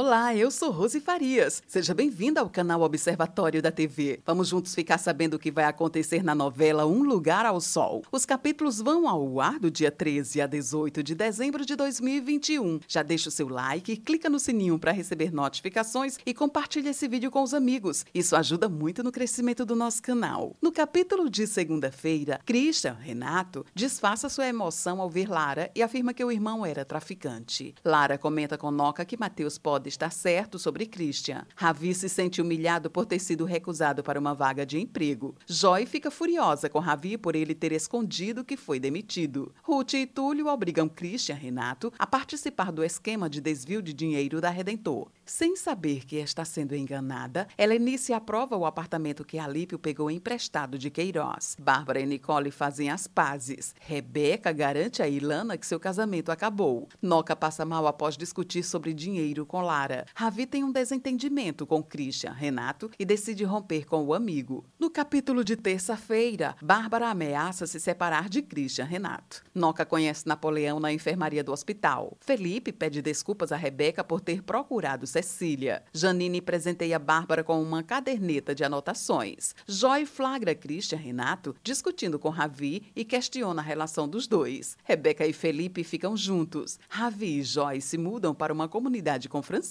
Olá, eu sou Rose Farias. Seja bem-vinda ao canal Observatório da TV. Vamos juntos ficar sabendo o que vai acontecer na novela Um Lugar ao Sol. Os capítulos vão ao ar do dia 13 a 18 de dezembro de 2021. Já deixa o seu like, clica no sininho para receber notificações e compartilha esse vídeo com os amigos. Isso ajuda muito no crescimento do nosso canal. No capítulo de segunda-feira, Christian, Renato, disfarça sua emoção ao ver Lara e afirma que o irmão era traficante. Lara comenta com Noca que Mateus pode pode estar certo sobre Christian. Ravi se sente humilhado por ter sido recusado para uma vaga de emprego. Joy fica furiosa com Ravi por ele ter escondido que foi demitido. Ruth e Túlio obrigam Christian Renato a participar do esquema de desvio de dinheiro da Redentor. Sem saber que está sendo enganada, Helenice aprova o apartamento que Alípio pegou emprestado de Queiroz. Bárbara e Nicole fazem as pazes. Rebeca garante a Ilana que seu casamento acabou. Noca passa mal após discutir sobre dinheiro com Lara. Ravi tem um desentendimento com Christian, Renato, e decide romper com o amigo. No capítulo de terça-feira, Bárbara ameaça se separar de Christian, Renato. Noca conhece Napoleão na enfermaria do hospital. Felipe pede desculpas a Rebeca por ter procurado Cecília. Janine presenteia Bárbara com uma caderneta de anotações. Joy flagra Christian Renato discutindo com Ravi e questiona a relação dos dois. Rebeca e Felipe ficam juntos. Ravi e Joy se mudam para uma comunidade com Francisco.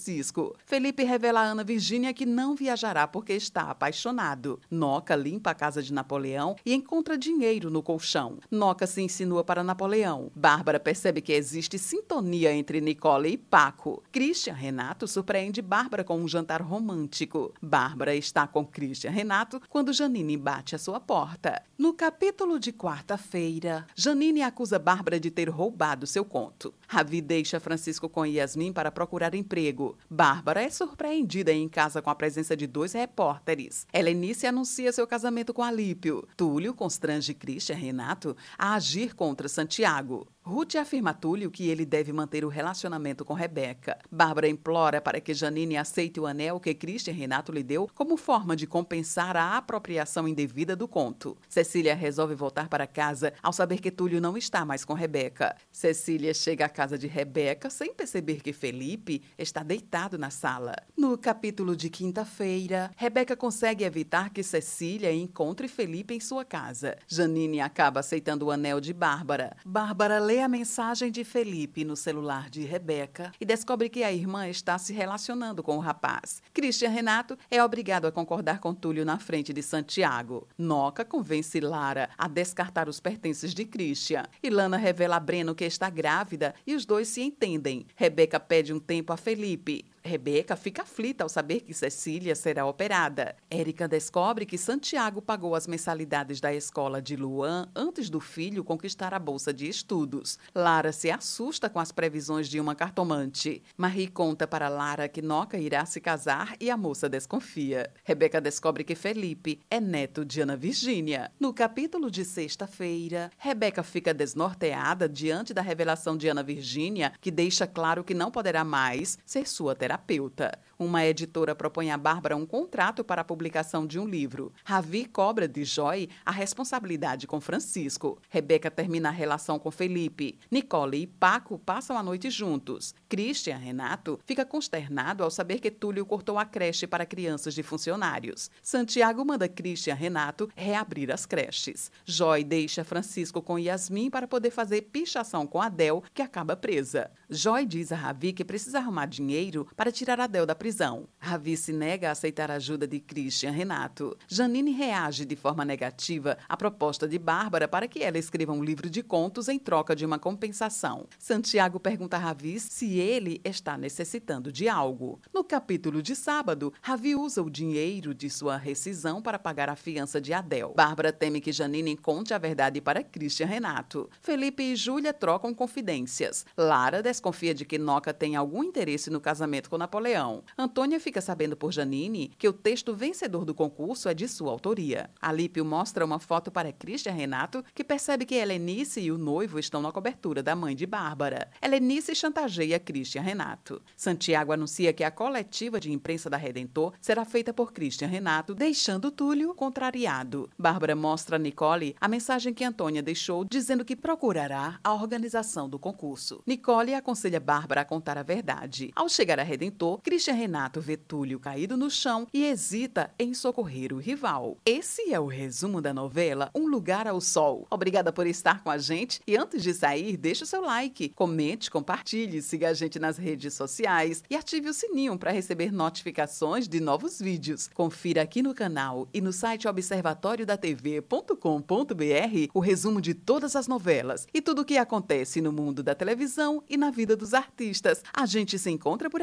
Felipe revela a Ana Virgínia que não viajará porque está apaixonado. Noca limpa a casa de Napoleão e encontra dinheiro no colchão. Noca se insinua para Napoleão. Bárbara percebe que existe sintonia entre Nicole e Paco. Christian Renato surpreende Bárbara com um jantar romântico. Bárbara está com Christian Renato quando Janine bate à sua porta. No capítulo de quarta-feira, Janine acusa Bárbara de ter roubado seu conto. Ravi deixa Francisco com Yasmin para procurar emprego Bárbara é surpreendida em casa com a presença de dois repórteres. Helenice anuncia seu casamento com Alípio. Túlio constrange Christian Renato a agir contra Santiago. Ruth afirma a Túlio que ele deve manter o relacionamento com Rebeca. Bárbara implora para que Janine aceite o anel que Christian Renato lhe deu como forma de compensar a apropriação indevida do conto. Cecília resolve voltar para casa ao saber que Túlio não está mais com Rebeca. Cecília chega à casa de Rebeca sem perceber que Felipe está deitado na sala. No capítulo de quinta-feira, Rebeca consegue evitar que Cecília encontre Felipe em sua casa. Janine acaba aceitando o anel de Bárbara. Bárbara lê a mensagem de Felipe no celular de Rebeca e descobre que a irmã está se relacionando com o rapaz. Christian Renato é obrigado a concordar com Túlio na frente de Santiago. Noca convence Lara a descartar os pertences de Christian. Ilana revela a Breno que está grávida e os dois se entendem. Rebeca pede um tempo a Felipe. Rebeca fica aflita ao saber que Cecília será operada. Érica descobre que Santiago pagou as mensalidades da escola de Luan antes do filho conquistar a bolsa de estudos. Lara se assusta com as previsões de uma cartomante. Marie conta para Lara que Noca irá se casar e a moça desconfia. Rebeca descobre que Felipe é neto de Ana Virgínia. No capítulo de sexta-feira, Rebeca fica desnorteada diante da revelação de Ana Virgínia, que deixa claro que não poderá mais ser sua terapeuta terapeuta. Uma editora propõe a Bárbara um contrato para a publicação de um livro. Ravi cobra de Joy a responsabilidade com Francisco. Rebeca termina a relação com Felipe. Nicole e Paco passam a noite juntos. Christian Renato fica consternado ao saber que Túlio cortou a creche para crianças de funcionários. Santiago manda Christian Renato reabrir as creches. Joy deixa Francisco com Yasmin para poder fazer pichação com Adel, que acaba presa. Joy diz a Ravi que precisa arrumar dinheiro para tirar Adel da prisão. Ravi se nega a aceitar a ajuda de Christian Renato. Janine reage de forma negativa à proposta de Bárbara para que ela escreva um livro de contos em troca de uma compensação. Santiago pergunta a Ravi se ele está necessitando de algo. No capítulo de sábado, Ravi usa o dinheiro de sua rescisão para pagar a fiança de Adel. Bárbara teme que Janine conte a verdade para Christian Renato. Felipe e Júlia trocam confidências. Lara desconfia de que Noca tem algum interesse no casamento com Napoleão. Antônia fica sabendo por Janine que o texto vencedor do concurso é de sua autoria. Alípio mostra uma foto para Christian Renato, que percebe que Helenice e o noivo estão na cobertura da mãe de Bárbara. Helenice chantageia Christian Renato. Santiago anuncia que a coletiva de imprensa da Redentor será feita por Christian Renato, deixando Túlio contrariado. Bárbara mostra a Nicole a mensagem que Antônia deixou dizendo que procurará a organização do concurso. Nicole aconselha Bárbara a contar a verdade. Ao chegar a Redentor, Christian Renato vê Túlio caído no chão e hesita em socorrer o rival. Esse é o resumo da novela Um Lugar ao Sol. Obrigada por estar com a gente e antes de sair, deixe o seu like, comente, compartilhe, siga a gente nas redes sociais e ative o sininho para receber notificações de novos vídeos. Confira aqui no canal e no site observatoriodatv.com.br o resumo de todas as novelas e tudo o que acontece no mundo da televisão e na vida dos artistas. A gente se encontra por